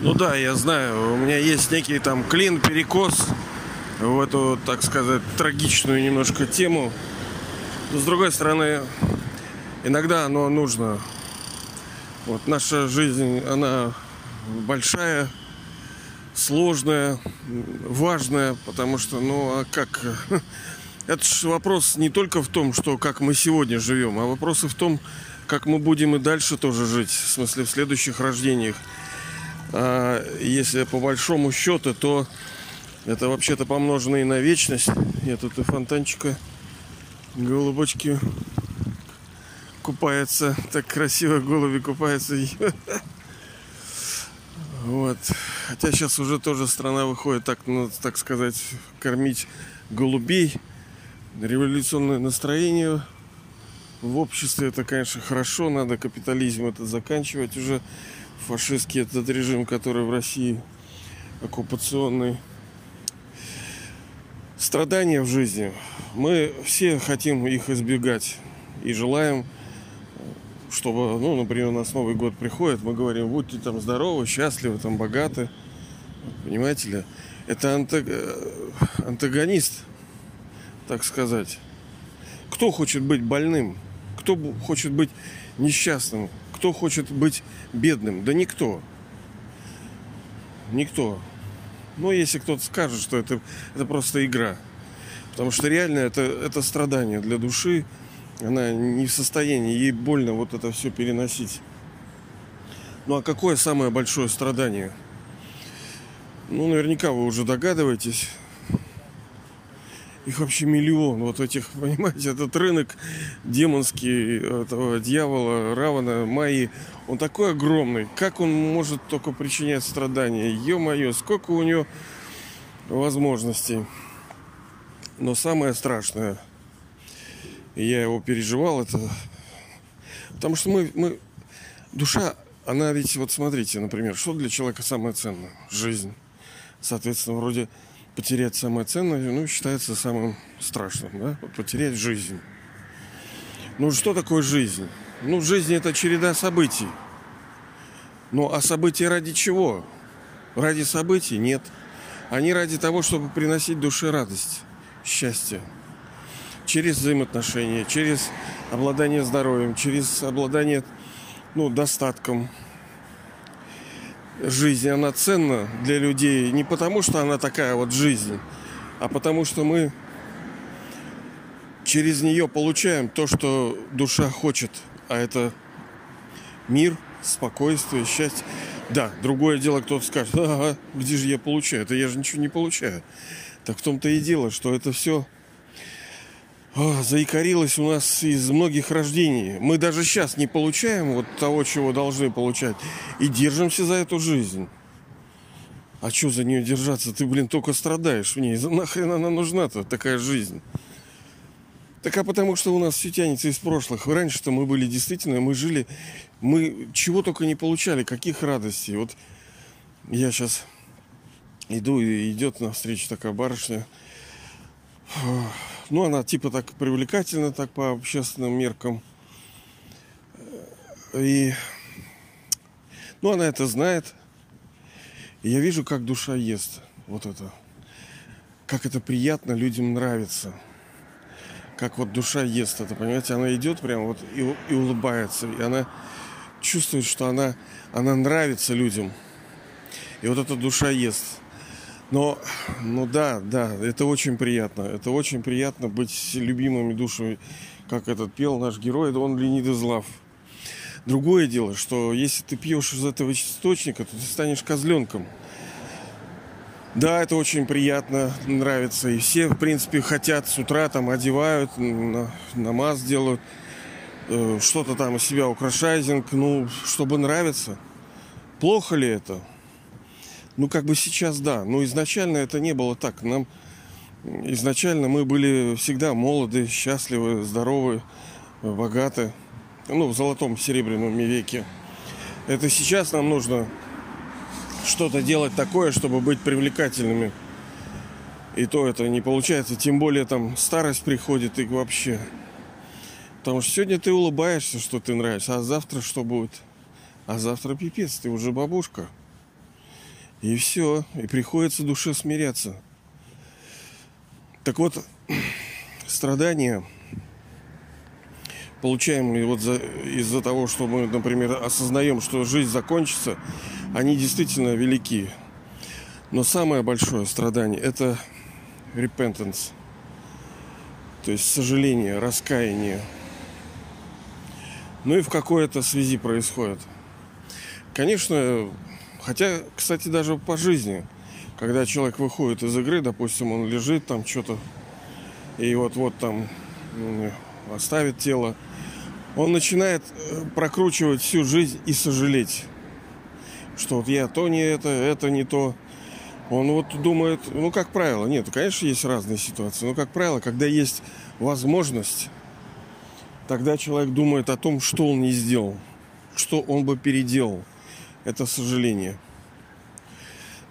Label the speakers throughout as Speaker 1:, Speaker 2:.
Speaker 1: Ну да, я знаю, у меня есть некий там клин, перекос в эту, так сказать, трагичную немножко тему. Но с другой стороны, иногда оно нужно. Вот наша жизнь, она большая, сложная, важная, потому что, ну, а как... Это же вопрос не только в том, что как мы сегодня живем, а вопрос и в том, как мы будем и дальше тоже жить, в смысле в следующих рождениях. А если по большому счету, то это вообще-то помножено и на вечность. Я тут и фонтанчика голубочки купается. Так красиво голуби купаются. Вот. Хотя сейчас уже тоже страна выходит, так, ну, так сказать, кормить голубей. Революционное настроение в обществе это, конечно, хорошо. Надо капитализм это заканчивать уже. Фашистский этот режим, который в России оккупационный. Страдания в жизни. Мы все хотим их избегать. И желаем чтобы, ну, например, у нас Новый год приходит, мы говорим, будьте там здоровы, счастливы, там богаты. Понимаете ли? Это э, антагонист, так сказать. Кто хочет быть больным? Кто хочет быть несчастным? Кто хочет быть бедным? Да никто. Никто. Но если кто-то скажет, что это, это просто игра. Потому что реально это, это страдание для души, она не в состоянии, ей больно вот это все переносить. Ну а какое самое большое страдание? Ну, наверняка вы уже догадываетесь. Их вообще миллион. Вот этих, понимаете, этот рынок демонский этого дьявола, Равана, Майи, он такой огромный. Как он может только причинять страдания? Ё-моё, сколько у него возможностей. Но самое страшное – я его переживал, это... Потому что мы, мы... Душа, она ведь, вот смотрите, например, что для человека самое ценное? Жизнь. Соответственно, вроде потерять самое ценное, ну, считается самым страшным, да? Потерять жизнь. Ну, что такое жизнь? Ну, жизнь это череда событий. Ну, а события ради чего? Ради событий? Нет. Они ради того, чтобы приносить душе радость, счастье через взаимоотношения, через обладание здоровьем, через обладание ну, достатком. Жизнь, она ценна для людей не потому, что она такая вот жизнь, а потому что мы через нее получаем то, что душа хочет, а это мир, спокойствие, счастье. Да, другое дело, кто-то скажет, ага, где же я получаю? Это я же ничего не получаю. Так в том-то и дело, что это все о, заикарилась у нас из многих рождений. Мы даже сейчас не получаем вот того, чего должны получать. И держимся за эту жизнь. А что за нее держаться? Ты, блин, только страдаешь в ней. Нахрен она нужна-то, такая жизнь? Так а потому что у нас все тянется из прошлых. Раньше-то мы были действительно, мы жили, мы чего только не получали, каких радостей. Вот я сейчас иду, и идет навстречу такая барышня. Ну, она типа так привлекательна, так по общественным меркам. И, ну, она это знает. И я вижу, как душа ест. Вот это. Как это приятно, людям нравится. Как вот душа ест это, понимаете? Она идет прямо вот и, и улыбается. И она чувствует, что она, она нравится людям. И вот эта душа ест. Но, ну да, да, это очень приятно. Это очень приятно быть любимыми душами, как этот пел наш герой, он Леонид Излав. Другое дело, что если ты пьешь из этого источника, то ты станешь козленком. Да, это очень приятно, нравится. И все, в принципе, хотят с утра там одевают, намаз делают, э, что-то там из себя украшайзинг, ну, чтобы нравиться. Плохо ли это? Ну, как бы сейчас да. Но изначально это не было так. Нам изначально мы были всегда молоды, счастливы, здоровы, богаты. Ну, в золотом серебряном веке. Это сейчас нам нужно что-то делать такое, чтобы быть привлекательными. И то это не получается. Тем более там старость приходит и вообще. Потому что сегодня ты улыбаешься, что ты нравишься, а завтра что будет? А завтра пипец, ты уже бабушка. И все, и приходится душе смиряться. Так вот, страдания, получаемые вот за, из-за того, что мы, например, осознаем, что жизнь закончится, они действительно велики. Но самое большое страдание – это repentance, то есть сожаление, раскаяние. Ну и в какой-то связи происходит. Конечно, хотя, кстати, даже по жизни, когда человек выходит из игры, допустим, он лежит там что-то, и вот-вот там ну, оставит тело, он начинает э, прокручивать всю жизнь и сожалеть, что вот я то не это, это не то. Он вот думает, ну, как правило, нет, конечно, есть разные ситуации, но, как правило, когда есть возможность Тогда человек думает о том, что он не сделал, что он бы переделал. Это сожаление.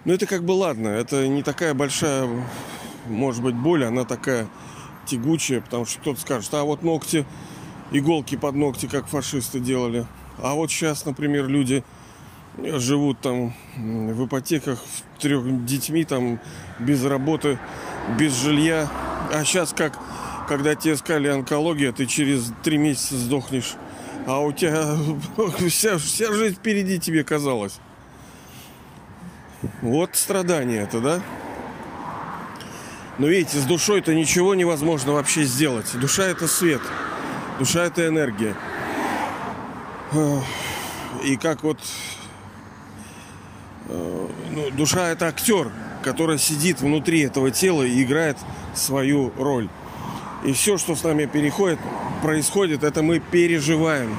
Speaker 1: Но это как бы ладно, это не такая большая, может быть, боль, она такая тягучая, потому что кто-то скажет, а вот ногти, иголки под ногти, как фашисты делали. А вот сейчас, например, люди живут там в ипотеках трех детьми, там без работы, без жилья. А сейчас как когда тебе искали онкология, ты через три месяца сдохнешь. А у тебя вся, вся жизнь впереди тебе казалось. Вот страдание это, да? Но видите, с душой-то ничего невозможно вообще сделать. Душа это свет. Душа это энергия. И как вот э, ну, душа это актер, который сидит внутри этого тела и играет свою роль. И все, что с нами переходит, происходит, это мы переживаем.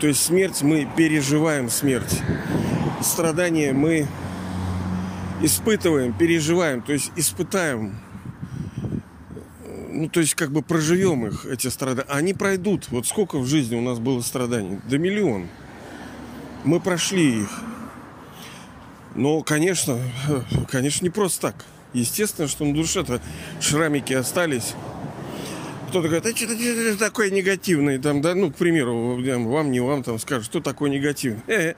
Speaker 1: То есть смерть, мы переживаем смерть. Страдания мы испытываем, переживаем, то есть испытаем. Ну, то есть как бы проживем их, эти страдания. Они пройдут. Вот сколько в жизни у нас было страданий? До миллион. Мы прошли их. Но, конечно, конечно, не просто так. Естественно, что на душе-то шрамики остались кто-то говорит, а что ты такой негативный, там, да, ну, к примеру, вам, не вам, там, скажут, что такое негативный. Э,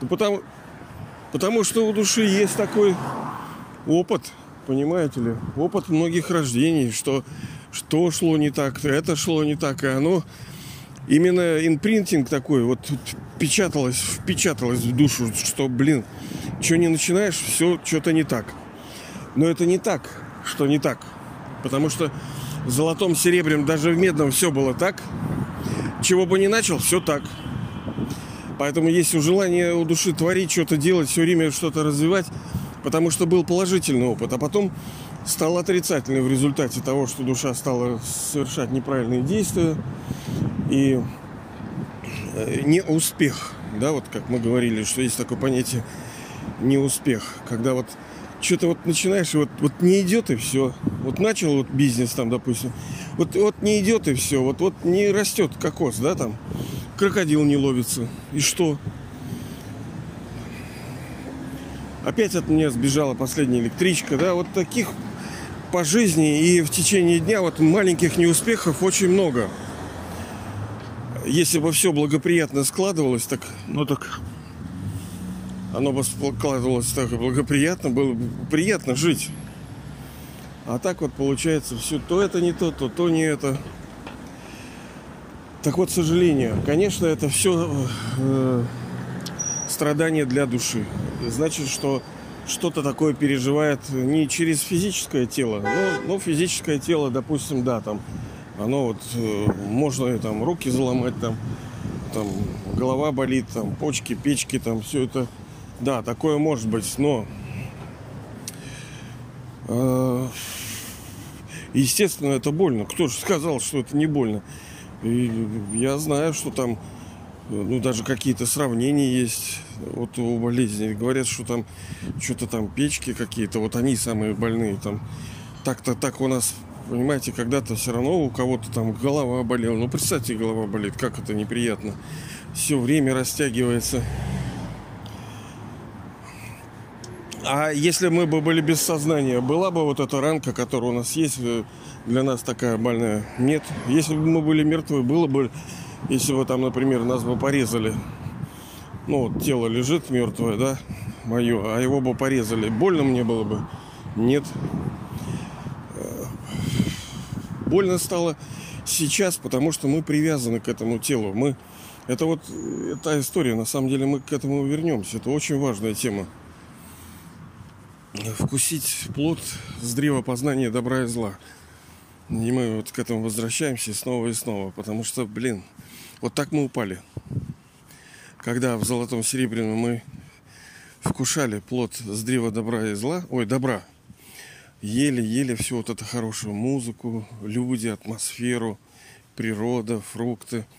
Speaker 1: да потому, потому что у души есть такой опыт, понимаете ли, опыт многих рождений, что что шло не так, это шло не так, и оно именно инпринтинг такой вот печаталось, впечаталось в душу, что, блин, что не начинаешь, все что-то не так. Но это не так, что не так. Потому что золотом, серебряном, даже в медном все было так. Чего бы ни начал, все так. Поэтому у желания у души творить, что-то делать, все время что-то развивать, потому что был положительный опыт, а потом стал отрицательный в результате того, что душа стала совершать неправильные действия и э, не успех, да, вот как мы говорили, что есть такое понятие неуспех, когда вот что-то вот начинаешь, вот, вот не идет и все. Вот начал вот бизнес там, допустим, вот, вот не идет и все, вот, вот не растет кокос, да, там, крокодил не ловится. И что? Опять от меня сбежала последняя электричка, да, вот таких по жизни и в течение дня вот маленьких неуспехов очень много. Если бы все благоприятно складывалось, так, ну так оно складывалось так благоприятно, было бы приятно жить. А так вот получается все то это не то, то то не это. Так вот, к сожалению, конечно, это все э, страдание для души. Значит, что что-то такое переживает не через физическое тело, но, но физическое тело, допустим, да, там, оно вот э, можно там руки заломать, там, там голова болит, там почки, печки, там все это да, такое может быть, но э, естественно это больно. Кто же сказал, что это не больно? И я знаю, что там ну, даже какие-то сравнения есть вот у болезней. Говорят, что там что-то там печки какие-то, вот они самые больные. Там так-то так у нас, понимаете, когда-то все равно у кого-то там голова болела. Ну, представьте, голова болит, как это неприятно. Все время растягивается. А если мы бы были без сознания, была бы вот эта ранка, которая у нас есть, э, для нас такая больная? Нет. Если бы мы были мертвы, было бы, если бы там, например, нас бы порезали, ну, вот тело лежит мертвое, да, мое, а его бы порезали, больно мне было бы? Нет. Э, больно стало сейчас, потому что мы привязаны к этому телу. Мы это вот та история, на самом деле мы к этому вернемся. Это очень важная тема. Вкусить плод с древа познания добра и зла. И мы вот к этому возвращаемся снова и снова, потому что, блин, вот так мы упали. Когда в золотом серебряном мы вкушали плод с древа добра и зла, ой, добра, ели-ели все вот это хорошую музыку, люди, атмосферу, природа, фрукты –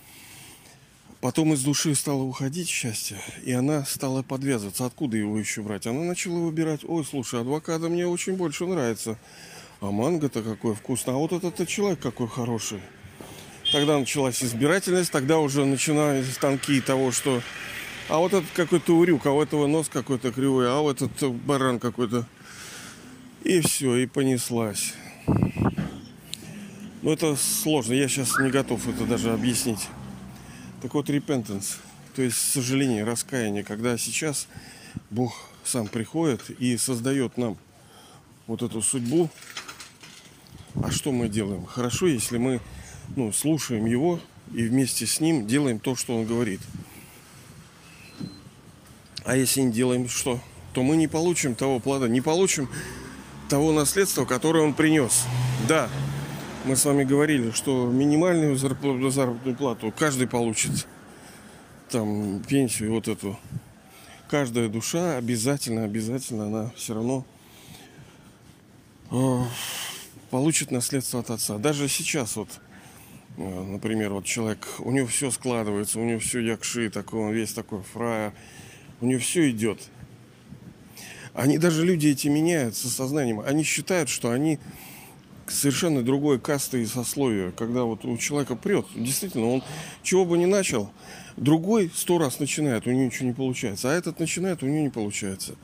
Speaker 1: Потом из души стало уходить счастье, и она стала подвязываться. Откуда его еще брать? Она начала выбирать, ой, слушай, адвоката мне очень больше нравится. А манго-то какой вкусный. А вот этот человек какой хороший. Тогда началась избирательность, тогда уже начинались станки того, что... А вот этот какой-то урюк, а у этого нос какой-то кривой, а вот этот баран какой-то. И все, и понеслась. Ну, это сложно. Я сейчас не готов это даже объяснить. Так вот, repentance, то есть сожаление, раскаяние, когда сейчас Бог сам приходит и создает нам вот эту судьбу. А что мы делаем? Хорошо, если мы ну, слушаем Его и вместе с Ним делаем то, что Он говорит. А если не делаем что? То мы не получим того плода, не получим того наследства, которое Он принес. Да, мы с вами говорили, что минимальную зарплату, заработную плату каждый получит. Там пенсию вот эту. Каждая душа обязательно, обязательно она все равно э, получит наследство от отца. Даже сейчас вот, э, например, вот человек, у него все складывается, у него все якши, такой, он весь такой фрая, у него все идет. Они даже люди эти меняют со сознанием. Они считают, что они совершенно другой касты и сословия, когда вот у человека прет. Действительно, он чего бы ни начал, другой сто раз начинает, у него ничего не получается. А этот начинает, у него не получается.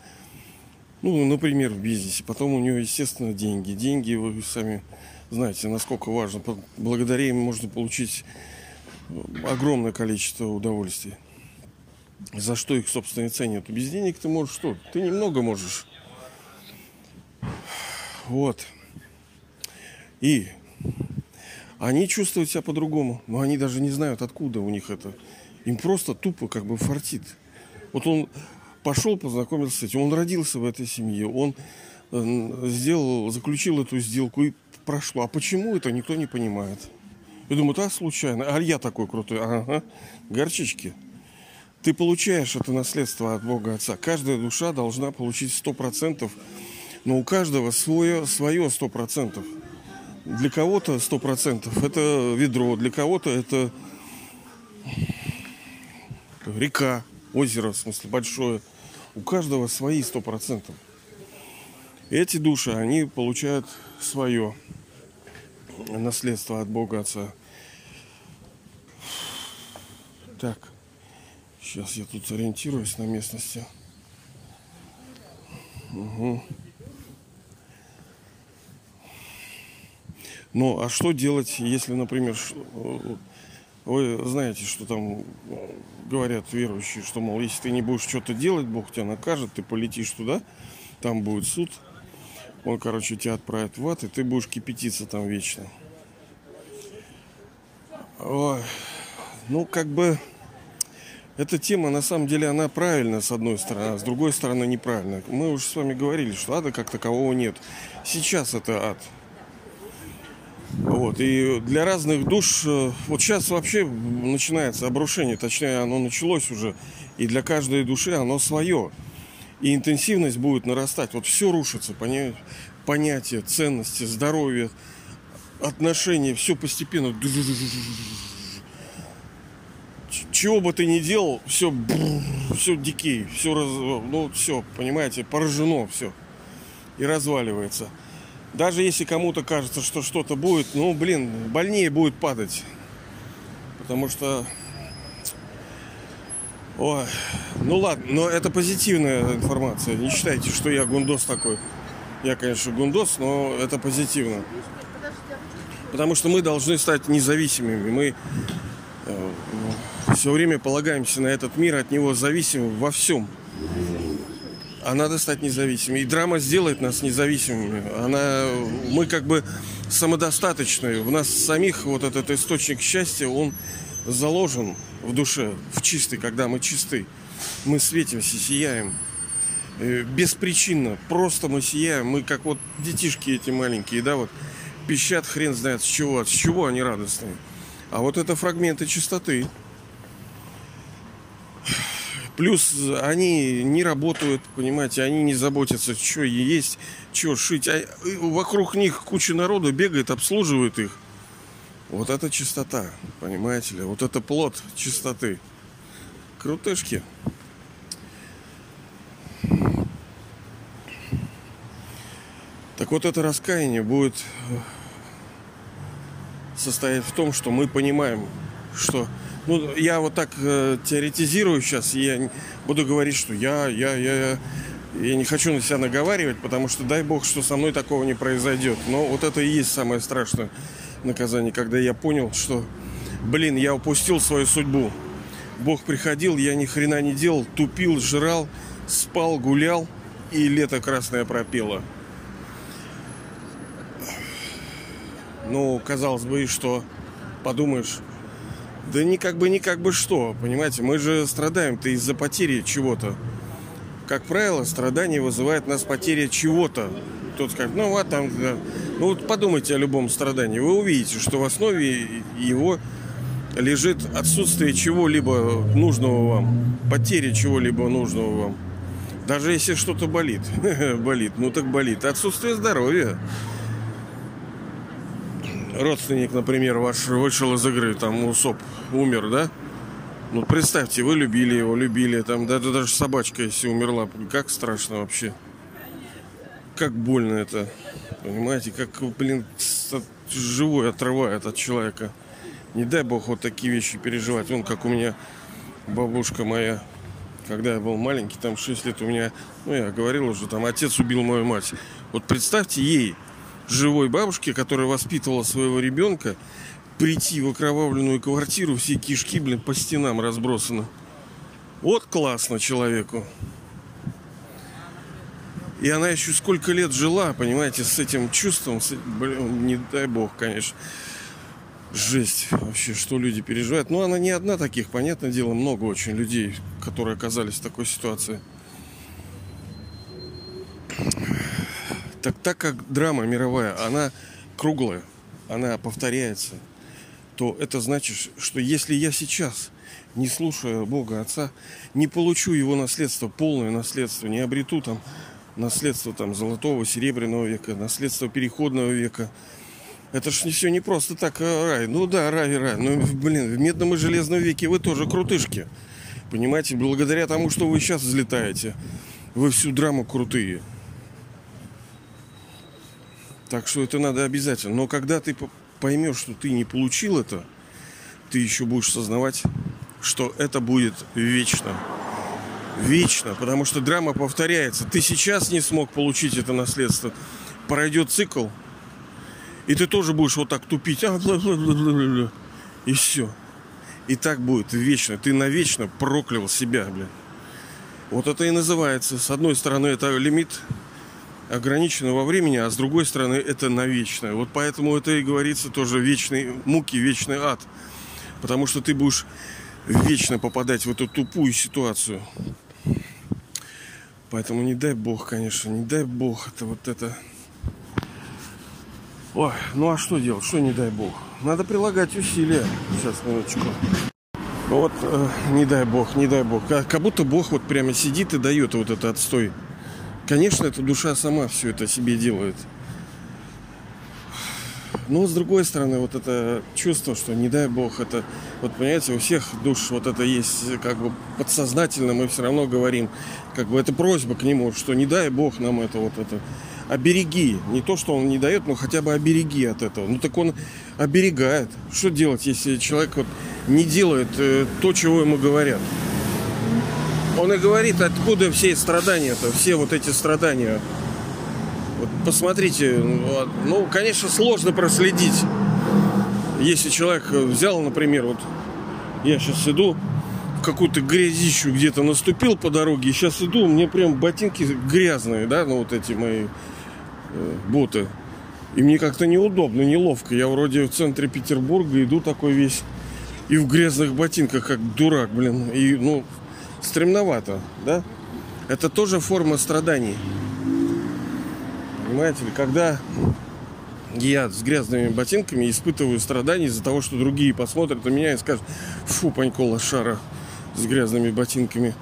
Speaker 1: Ну, например, в бизнесе. Потом у него, естественно, деньги. Деньги, вы сами знаете, насколько важно. Благодаря им можно получить огромное количество удовольствий. За что их, собственно, и ценят. Без денег ты можешь что? Ты немного можешь. Вот. И они чувствуют себя по-другому, но они даже не знают, откуда у них это. Им просто тупо как бы фартит. Вот он пошел, познакомился с этим, он родился в этой семье, он э, сделал, заключил эту сделку и прошло. А почему это, никто не понимает. Я думаю, да, случайно. А я такой крутой. Ага, горчички. Ты получаешь это наследство от Бога Отца. Каждая душа должна получить сто процентов, но у каждого свое, свое сто процентов для кого-то сто процентов это ведро, для кого-то это река, озеро, в смысле, большое. У каждого свои сто процентов. Эти души, они получают свое наследство от Бога Отца. Так, сейчас я тут ориентируюсь на местности. Угу. Ну, а что делать, если, например, э, вы знаете, что там э, говорят верующие, что, мол, если ты не будешь что-то делать, Бог тебя накажет, ты полетишь туда, там будет суд, он, короче, тебя отправит в ад, и ты будешь кипятиться там вечно. Ой. Ну, как бы, эта тема, на самом деле, она правильная, с одной стороны, а с другой стороны, неправильная. Мы уже с вами говорили, что ада как такового нет. Сейчас это ад. Вот, и для разных душ, э, вот сейчас вообще начинается обрушение, точнее оно началось уже, и для каждой души оно свое. И интенсивность будет нарастать. Вот все рушится, понятие, ценности, здоровье, отношения, все постепенно. Чего бы ты ни делал, все, все дикей, все, раз, ну все, понимаете, поражено все и разваливается. Даже если кому-то кажется, что что-то будет, ну, блин, больнее будет падать. Потому что Ой, ну ладно, но это позитивная информация. Не считайте, что я гундос такой. Я, конечно, гундос, но это позитивно. Потому что мы должны стать независимыми. Мы э, все время полагаемся на этот мир, от него зависим во всем. А надо стать независимыми. И драма сделает нас независимыми. Она, мы как бы самодостаточные. В нас самих вот этот источник счастья, он заложен в душе, в чистой, когда мы чисты. Мы светимся, сияем. Э, беспричинно. Просто мы сияем. Мы как вот детишки эти маленькие, да, вот пищат хрен знает с чего, с чего они радостные. А вот это фрагменты чистоты. Плюс они не работают, понимаете, они не заботятся, что есть, что шить. А вокруг них куча народу бегает, обслуживает их. Вот это чистота, понимаете ли? Вот это плод чистоты. Крутышки. Так вот это раскаяние будет состоять в том, что мы понимаем, что ну, я вот так э, теоретизирую сейчас, и я буду говорить, что я, я, я, я, не хочу на себя наговаривать, потому что дай бог, что со мной такого не произойдет. Но вот это и есть самое страшное наказание, когда я понял, что, блин, я упустил свою судьбу. Бог приходил, я ни хрена не делал, тупил, жрал, спал, гулял, и лето красное пропело. Ну, казалось бы, что? Подумаешь, да не как бы, не как бы что, понимаете? Мы же страдаем-то из-за потери чего-то. Как правило, страдание вызывает нас потеря чего-то. Тот скажет, ну вот там, да. ну вот подумайте о любом страдании. Вы увидите, что в основе его лежит отсутствие чего-либо нужного вам, потеря чего-либо нужного вам. Даже если что-то болит, болит, ну так болит. Отсутствие здоровья родственник, например, ваш вышел из игры, там усоп, умер, да? Ну, представьте, вы любили его, любили, там, да, даже собачка, если умерла, как страшно вообще. Как больно это, понимаете, как, блин, живой отрывает от человека. Не дай бог вот такие вещи переживать. Вон как у меня бабушка моя, когда я был маленький, там 6 лет у меня, ну, я говорил уже, там отец убил мою мать. Вот представьте ей, живой бабушке, которая воспитывала своего ребенка, прийти в окровавленную квартиру, все кишки, блин, по стенам разбросаны. Вот классно человеку. И она еще сколько лет жила, понимаете, с этим чувством, с, блин, не дай бог, конечно. Жесть вообще, что люди переживают. Но она не одна таких, понятное дело, много очень людей, которые оказались в такой ситуации. Так так как драма мировая, она круглая, она повторяется, то это значит, что если я сейчас, не слушая Бога Отца, не получу его наследство, полное наследство, не обрету там наследство там золотого, серебряного века, наследство переходного века, это ж не все не просто так а рай. Ну да, рай, рай. Ну, блин, в медном и железном веке вы тоже крутышки. Понимаете, благодаря тому, что вы сейчас взлетаете, вы всю драму крутые. Так что это надо обязательно. Но когда ты поймешь, что ты не получил это, ты еще будешь сознавать, что это будет вечно. Вечно, потому что драма повторяется. Ты сейчас не смог получить это наследство. Пройдет цикл, и ты тоже будешь вот так тупить. А. И все. И так будет вечно. Ты навечно проклял себя, блин. Вот это и называется. С одной стороны, это лимит ограничено во времени, а с другой стороны это навечно. Вот поэтому это и говорится тоже вечный муки, вечный ад. Потому что ты будешь вечно попадать в эту тупую ситуацию. Поэтому не дай бог, конечно, не дай бог это вот это. Ой, ну а что делать? Что не дай бог? Надо прилагать усилия. Сейчас, минуточку. Ну вот, э, не дай бог, не дай бог. Как, как будто Бог вот прямо сидит и дает вот этот отстой. Конечно, эта душа сама все это себе делает. Но с другой стороны, вот это чувство, что не дай бог, это, вот понимаете, у всех душ вот это есть, как бы подсознательно мы все равно говорим, как бы это просьба к нему, что не дай бог нам это вот это, обереги. Не то, что он не дает, но хотя бы обереги от этого. Ну так он оберегает. Что делать, если человек вот не делает э, то, чего ему говорят? Он и говорит, откуда все страдания-то, все вот эти страдания. Вот посмотрите, ну, конечно, сложно проследить. Если человек взял, например, вот я сейчас иду, в какую-то грязищу где-то наступил по дороге, и сейчас иду, мне прям ботинки грязные, да, ну вот эти мои э, боты. И мне как-то неудобно, неловко. Я вроде в центре Петербурга иду такой весь и в грязных ботинках, как дурак, блин. И, ну, стремновато, да? Это тоже форма страданий. Понимаете когда я с грязными ботинками испытываю страдания из-за того, что другие посмотрят на меня и скажут, фу, панько лошара с грязными ботинками.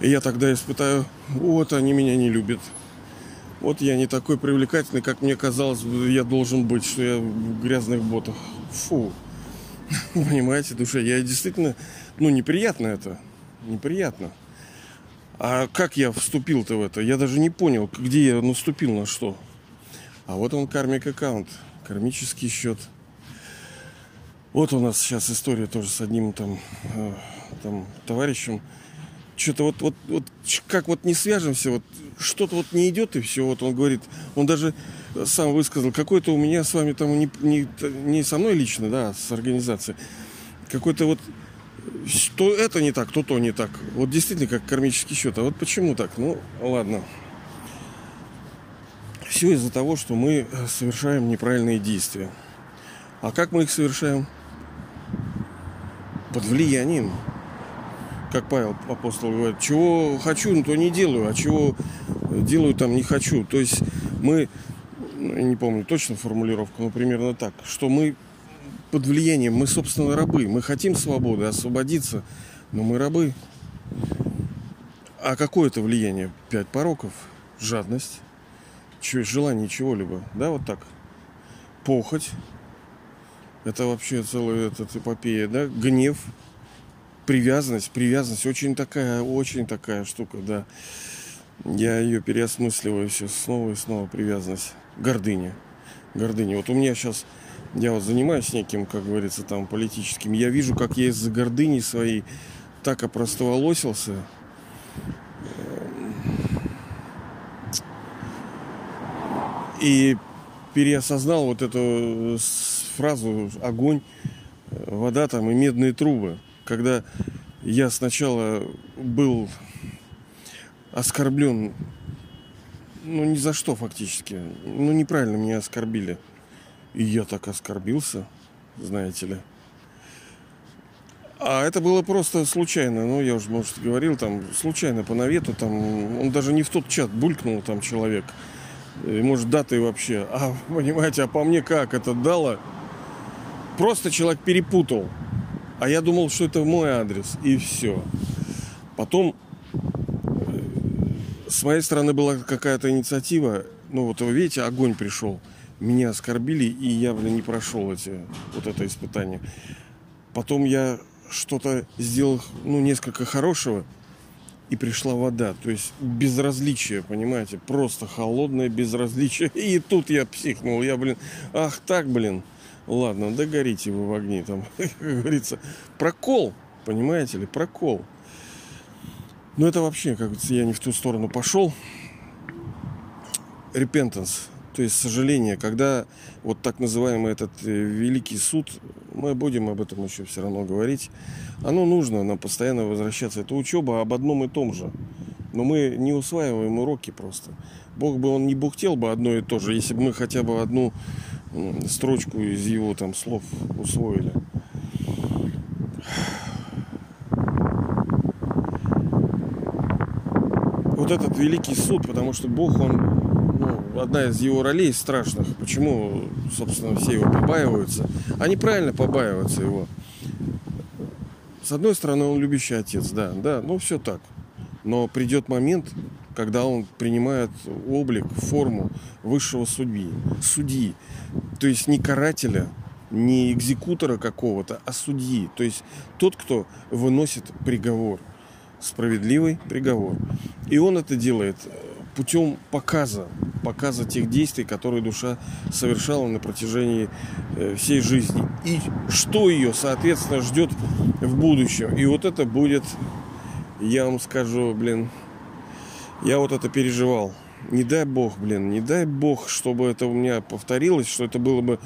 Speaker 1: И я тогда испытаю, вот они меня не любят. Вот я не такой привлекательный, как мне казалось, я должен быть, что я в грязных ботах. Фу. Понимаете, душа, я действительно, ну, неприятно это. Неприятно. А как я вступил-то в это? Я даже не понял, где я наступил на что. А вот он кармик аккаунт, кармический счет. Вот у нас сейчас история тоже с одним там, э, там товарищем что-то вот, вот, вот как вот не свяжемся, вот что-то вот не идет и все. Вот он говорит, он даже сам высказал, какой-то у меня с вами там не, не, не со мной лично, да, с организацией, какой-то вот что это не так, то то не так. Вот действительно как кармический счет. А вот почему так? Ну, ладно. Все из-за того, что мы совершаем неправильные действия. А как мы их совершаем? Под влиянием как Павел апостол говорит, чего хочу, ну, то не делаю, а чего делаю, там не хочу. То есть мы, ну, не помню точно формулировку, но примерно так, что мы под влиянием, мы, собственно, рабы. Мы хотим свободы, освободиться, но мы рабы. А какое это влияние? Пять пороков. Жадность, желание чего-либо. Да, вот так. Похоть. Это вообще целая эта эпопея, да? Гнев, привязанность, привязанность очень такая, очень такая штука, да. Я ее переосмысливаю все снова и снова привязанность. Гордыня. Гордыня. Вот у меня сейчас, я вот занимаюсь неким, как говорится, там политическим. Я вижу, как я из-за гордыни своей так опростоволосился. И переосознал вот эту фразу огонь, вода там и медные трубы когда я сначала был оскорблен, ну ни за что фактически, ну неправильно меня оскорбили. И я так оскорбился, знаете ли. А это было просто случайно, ну я уже, может, говорил, там, случайно по навету, там, он даже не в тот чат булькнул там человек. И, может, даты вообще. А, понимаете, а по мне как это дало? Просто человек перепутал. А я думал, что это мой адрес. И все. Потом э, с моей стороны была какая-то инициатива. Ну вот вы видите, огонь пришел. Меня оскорбили, и я, блин, не прошел эти, вот это испытание. Потом я что-то сделал, ну, несколько хорошего, и пришла вода. То есть безразличие, понимаете, просто холодное безразличие. И тут я психнул. Я, блин, ах так, блин. Ладно, догорите вы в огне, там, как говорится, прокол, понимаете ли, прокол. Но это вообще, как говорится, я не в ту сторону пошел. Repentance, то есть сожаление, когда вот так называемый этот э, великий суд, мы будем об этом еще все равно говорить, оно нужно нам постоянно возвращаться. Это учеба об одном и том же. Но мы не усваиваем уроки просто. Бог бы он не бухтел бы одно и то же, если бы мы хотя бы одну строчку из его там слов усвоили. Вот этот великий суд, потому что Бог, он одна из его ролей страшных. Почему, собственно, все его побаиваются? Они правильно побаиваются его. С одной стороны, он любящий отец, да, да, ну все так. Но придет момент, когда он принимает облик, форму высшего судьи, судьи. То есть не карателя, не экзекутора какого-то, а судьи. То есть тот, кто выносит приговор, справедливый приговор. И он это делает путем показа, показа тех действий, которые душа совершала на протяжении э, всей жизни. И что ее, соответственно, ждет в будущем. И вот это будет Я вам скажу, блин, я вот это переживал. Не дай бог, блин, не дай бог, чтобы это у меня повторилось, что это было бы...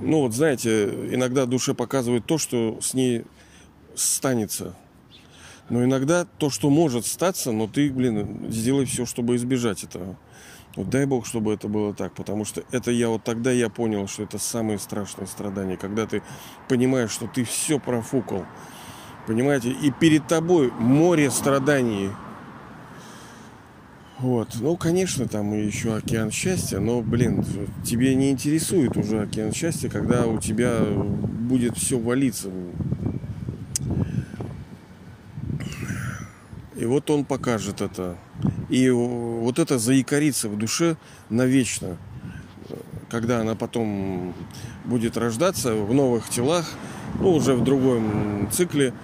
Speaker 1: Ну вот знаете, иногда душе показывает то, что с ней станется. Но иногда то, что может статься, но ты, блин, сделай все, чтобы избежать этого. Вот дай Бог, чтобы это было так, потому что это я вот тогда я понял, что это самые страшные страдания, когда ты понимаешь, что ты все профукал, понимаете, и перед тобой море страданий. Вот, ну, конечно, там еще океан счастья, но, блин, тебе не интересует уже океан счастья, когда у тебя будет все валиться. И вот он покажет это. И вот это заикарится в душе навечно. Когда она потом будет рождаться в новых телах, ну, уже в другом цикле,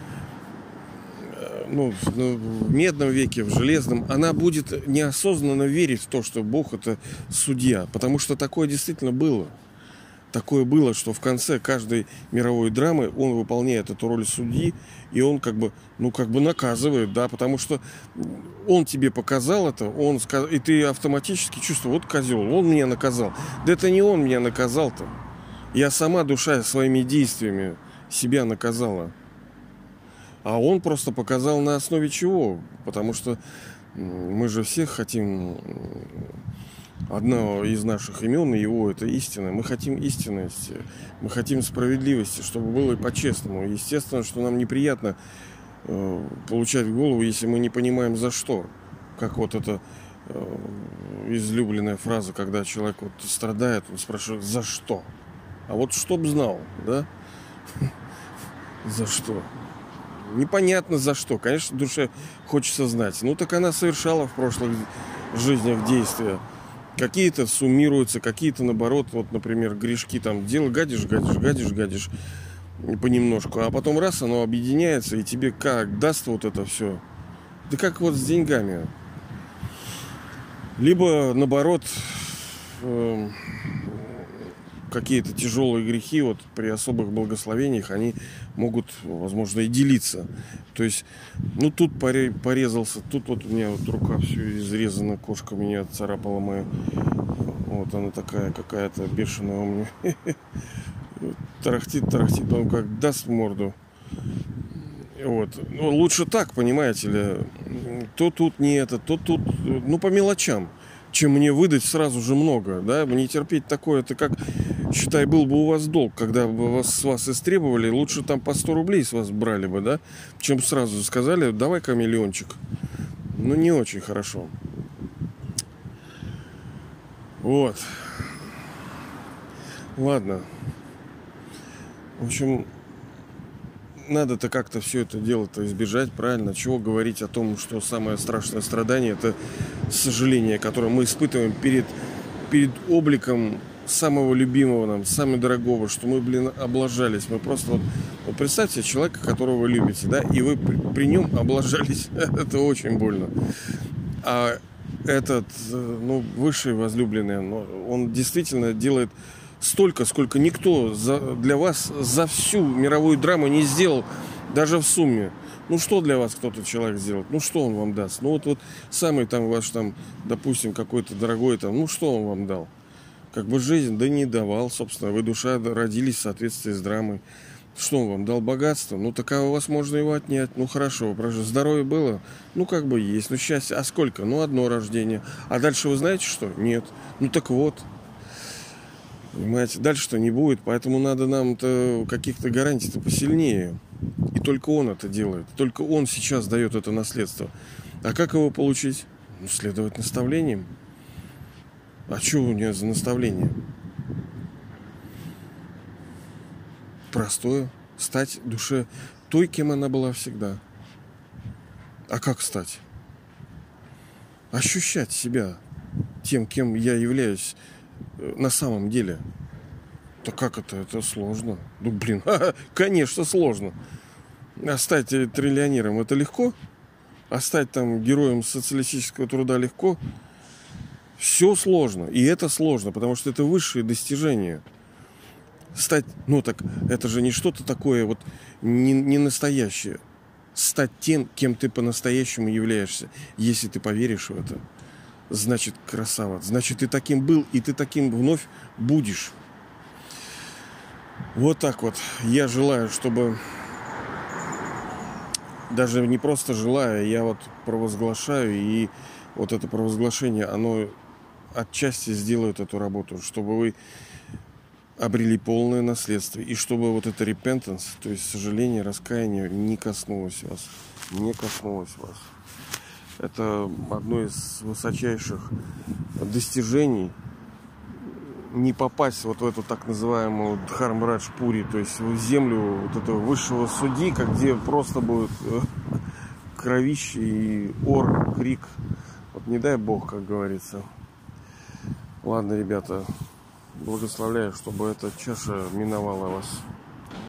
Speaker 1: ну, в медном веке, в железном, она будет неосознанно верить в то, что Бог это судья. Потому что такое действительно было такое было, что в конце каждой мировой драмы он выполняет эту роль судьи, и он как бы, ну, как бы наказывает, да, потому что он тебе показал это, он сказал, и ты автоматически чувствуешь, вот козел, он меня наказал. Да это не он меня наказал-то. Я сама душа своими действиями себя наказала. А он просто показал на основе чего? Потому что мы же всех хотим одно из наших имен, его это истина. Мы хотим истинности, мы хотим справедливости, чтобы было и по-честному. Естественно, что нам неприятно э, получать в голову, если мы не понимаем за что. Как вот эта э, излюбленная фраза, когда человек вот страдает, он спрашивает, за что? А вот чтоб знал, да? За что? Непонятно за что. Конечно, душе хочется знать. Ну так она совершала в прошлых жизнях действия Какие-то суммируются, какие-то наоборот, вот, например, грешки там, дело гадишь, гадишь, гадишь, гадишь понемножку, а потом раз оно объединяется, и тебе как даст вот это все. Да как вот с деньгами. Либо наоборот, э, какие-то тяжелые грехи вот при особых благословениях они могут, возможно, и делиться. То есть, ну тут порезался, тут вот у меня вот рука все изрезана, кошка меня царапала моя. Вот она такая какая-то бешеная у меня. Тарахтит, тарахтит, он как даст морду. Вот. Ну, лучше так, понимаете ли. То тут не это, то тут, ну, по мелочам чем мне выдать сразу же много, да, мне терпеть такое, это как, считай, был бы у вас долг, когда бы вас, с вас истребовали, лучше там по 100 рублей с вас брали бы, да, чем сразу сказали, давай-ка миллиончик. Ну, не очень хорошо. Вот. Ладно. В общем, надо-то как-то все это дело-то избежать, правильно? Чего говорить о том, что самое страшное страдание это сожаление, которое мы испытываем перед, перед обликом самого любимого нам, самого дорогого, что мы, блин, облажались. Мы просто вот, вот представьте человека, которого вы любите, да, и вы при, при нем облажались. это очень больно. А этот, э, ну, высший возлюбленный, он действительно делает столько, сколько никто за, для вас за всю мировую драму не сделал, даже в сумме. Ну что для вас кто-то человек сделает? Ну что он вам даст? Ну вот, вот самый там ваш там, допустим, какой-то дорогой там, ну что он вам дал? Как бы жизнь, да не давал, собственно. Вы душа родились в соответствии с драмой. Что он вам дал богатство? Ну, так а у вас можно его отнять. Ну, хорошо, прожить. Здоровье было? Ну, как бы есть. Ну, счастье. А сколько? Ну, одно рождение. А дальше вы знаете что? Нет. Ну, так вот. Понимаете, дальше-то не будет, поэтому надо нам-то каких-то гарантий-то посильнее. И только он это делает. Только он сейчас дает это наследство. А как его получить? Ну, следовать наставлениям. А что у нее за наставление? Простое. Стать душе той, кем она была всегда. А как стать? Ощущать себя тем, кем я являюсь Э, на самом деле. Да как это? Это сложно. Ну, блин, конечно, сложно. А стать триллионером это легко? А стать там героем социалистического труда легко? Все сложно. И это сложно, потому что это высшие достижения. Стать, ну так, это же не что-то такое вот не, не настоящее. стать тем, кем ты по-настоящему являешься. Если ты поверишь в это, значит красава. Значит, ты таким был, и ты таким вновь будешь. Вот так вот. Я желаю, чтобы даже не просто желаю, я вот провозглашаю, и вот это провозглашение, оно отчасти сделает эту работу, чтобы вы обрели полное наследство. И чтобы вот это repentance, то есть сожаление, раскаяние не коснулось вас. Не коснулось вас. Это одно из высочайших достижений не попасть вот в эту так называемую Дхармрадж Пури, то есть в землю вот этого высшего судьи, где просто будет э, кровище и ор, крик. Вот не дай бог, как говорится. Ладно, ребята, благословляю, чтобы эта чаша миновала вас.